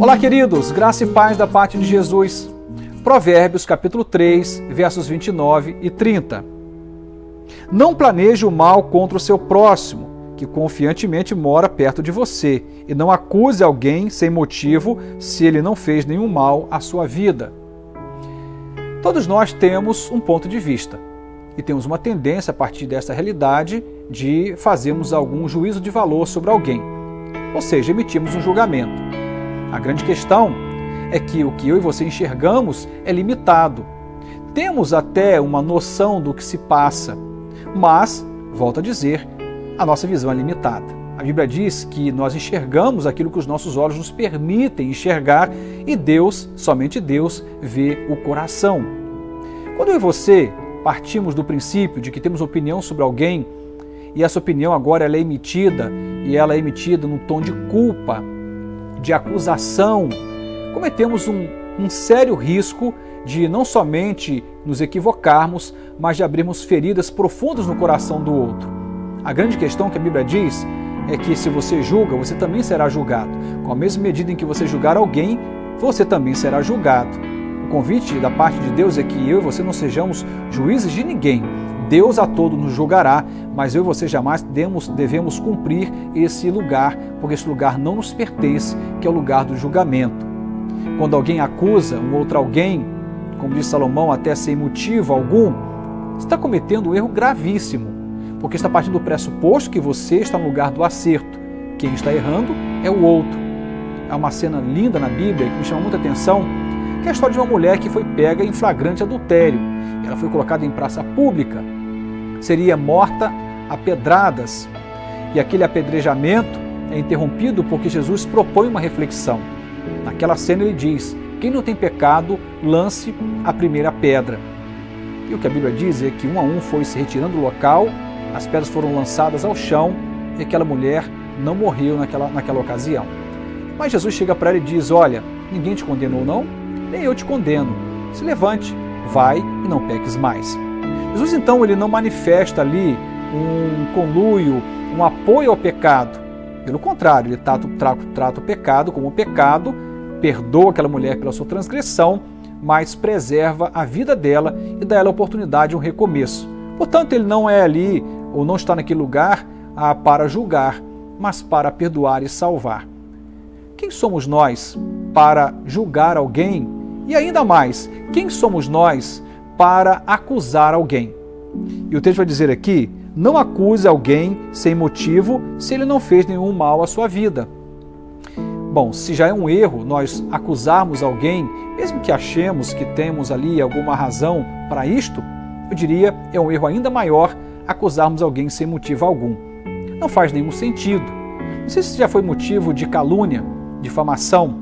Olá, queridos, graça e paz da parte de Jesus. Provérbios, capítulo 3, versos 29 e 30. Não planeje o mal contra o seu próximo, que confiantemente mora perto de você, e não acuse alguém sem motivo se ele não fez nenhum mal à sua vida. Todos nós temos um ponto de vista e temos uma tendência a partir dessa realidade de fazermos algum juízo de valor sobre alguém, ou seja, emitirmos um julgamento. A grande questão é que o que eu e você enxergamos é limitado. Temos até uma noção do que se passa, mas, volto a dizer, a nossa visão é limitada. A Bíblia diz que nós enxergamos aquilo que os nossos olhos nos permitem enxergar e Deus, somente Deus, vê o coração. Quando eu e você partimos do princípio de que temos opinião sobre alguém e essa opinião agora é emitida e ela é emitida no tom de culpa, de acusação, cometemos um, um sério risco de não somente nos equivocarmos, mas de abrirmos feridas profundas no coração do outro. A grande questão que a Bíblia diz é que se você julga, você também será julgado. Com a mesma medida em que você julgar alguém, você também será julgado. O convite da parte de Deus é que eu e você não sejamos juízes de ninguém, Deus a todo nos julgará, mas eu e você jamais devemos, devemos cumprir esse lugar, porque esse lugar não nos pertence, que é o lugar do julgamento. Quando alguém acusa um outro alguém, como diz Salomão, até sem motivo algum, está cometendo um erro gravíssimo, porque está partindo do pressuposto que você está no lugar do acerto. Quem está errando é o outro. Há uma cena linda na Bíblia que me chama muita atenção, que é a história de uma mulher que foi pega em flagrante adultério. Ela foi colocada em praça pública seria morta a pedradas. E aquele apedrejamento é interrompido porque Jesus propõe uma reflexão. Naquela cena ele diz: Quem não tem pecado, lance a primeira pedra. E o que a Bíblia diz é que um a um foi se retirando do local, as pedras foram lançadas ao chão e aquela mulher não morreu naquela, naquela ocasião. Mas Jesus chega para ela e diz: Olha, ninguém te condenou, não? Nem eu te condeno. Se levante, vai e não peques mais. Jesus então ele não manifesta ali um conluio, um apoio ao pecado. Pelo contrário, ele trata, trata, trata o pecado como pecado, perdoa aquela mulher pela sua transgressão, mas preserva a vida dela e dá ela a oportunidade de um recomeço. Portanto, ele não é ali ou não está naquele lugar ah, para julgar, mas para perdoar e salvar. Quem somos nós para julgar alguém? E ainda mais, quem somos nós para acusar alguém. E o texto vai dizer aqui: não acuse alguém sem motivo se ele não fez nenhum mal à sua vida. Bom, se já é um erro nós acusarmos alguém, mesmo que achemos que temos ali alguma razão para isto, eu diria é um erro ainda maior acusarmos alguém sem motivo algum. Não faz nenhum sentido. Não sei se já foi motivo de calúnia, difamação.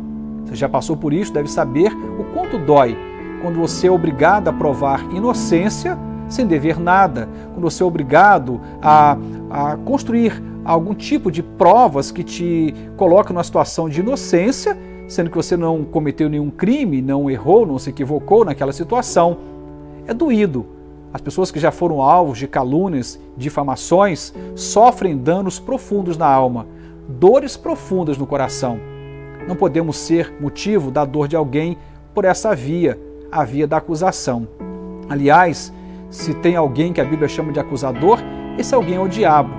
Você já passou por isso, deve saber o quanto dói quando você é obrigado a provar inocência sem dever nada, quando você é obrigado a, a construir algum tipo de provas que te colocam numa situação de inocência, sendo que você não cometeu nenhum crime, não errou, não se equivocou naquela situação. É doído. As pessoas que já foram alvos de calúnias, difamações, sofrem danos profundos na alma, dores profundas no coração. Não podemos ser motivo da dor de alguém por essa via, a via da acusação. Aliás, se tem alguém que a Bíblia chama de acusador, esse alguém é o diabo.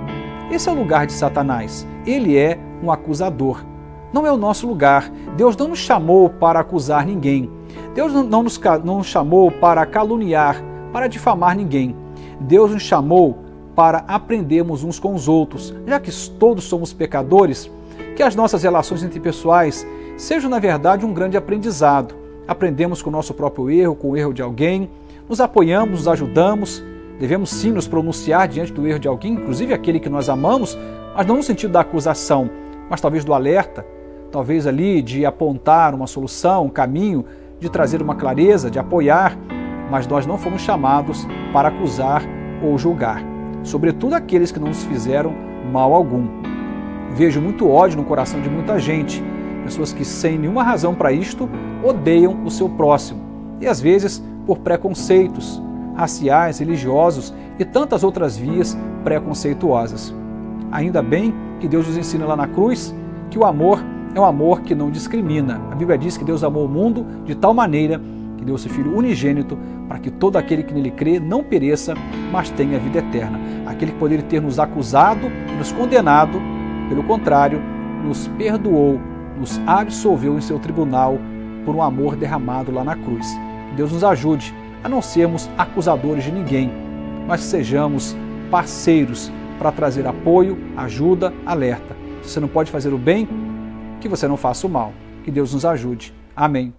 Esse é o lugar de Satanás. Ele é um acusador. Não é o nosso lugar. Deus não nos chamou para acusar ninguém. Deus não nos, não nos chamou para caluniar, para difamar ninguém. Deus nos chamou para aprendermos uns com os outros. Já que todos somos pecadores, que as nossas relações interpessoais sejam, na verdade, um grande aprendizado aprendemos com o nosso próprio erro, com o erro de alguém, nos apoiamos, nos ajudamos, devemos sim nos pronunciar diante do erro de alguém, inclusive aquele que nós amamos, mas não no sentido da acusação, mas talvez do alerta, talvez ali de apontar uma solução, um caminho, de trazer uma clareza, de apoiar, mas nós não fomos chamados para acusar ou julgar, sobretudo aqueles que não nos fizeram mal algum. Vejo muito ódio no coração de muita gente pessoas que, sem nenhuma razão para isto, odeiam o seu próximo, e às vezes por preconceitos raciais, religiosos e tantas outras vias preconceituosas. Ainda bem que Deus nos ensina lá na cruz que o amor é um amor que não discrimina. A Bíblia diz que Deus amou o mundo de tal maneira que deu seu Filho unigênito para que todo aquele que nele crê não pereça, mas tenha vida eterna. Aquele que poderia ter nos acusado e nos condenado, pelo contrário, nos perdoou, nos absolveu em seu tribunal por um amor derramado lá na cruz. Que Deus nos ajude a não sermos acusadores de ninguém, mas que sejamos parceiros para trazer apoio, ajuda, alerta. Se você não pode fazer o bem, que você não faça o mal. Que Deus nos ajude. Amém.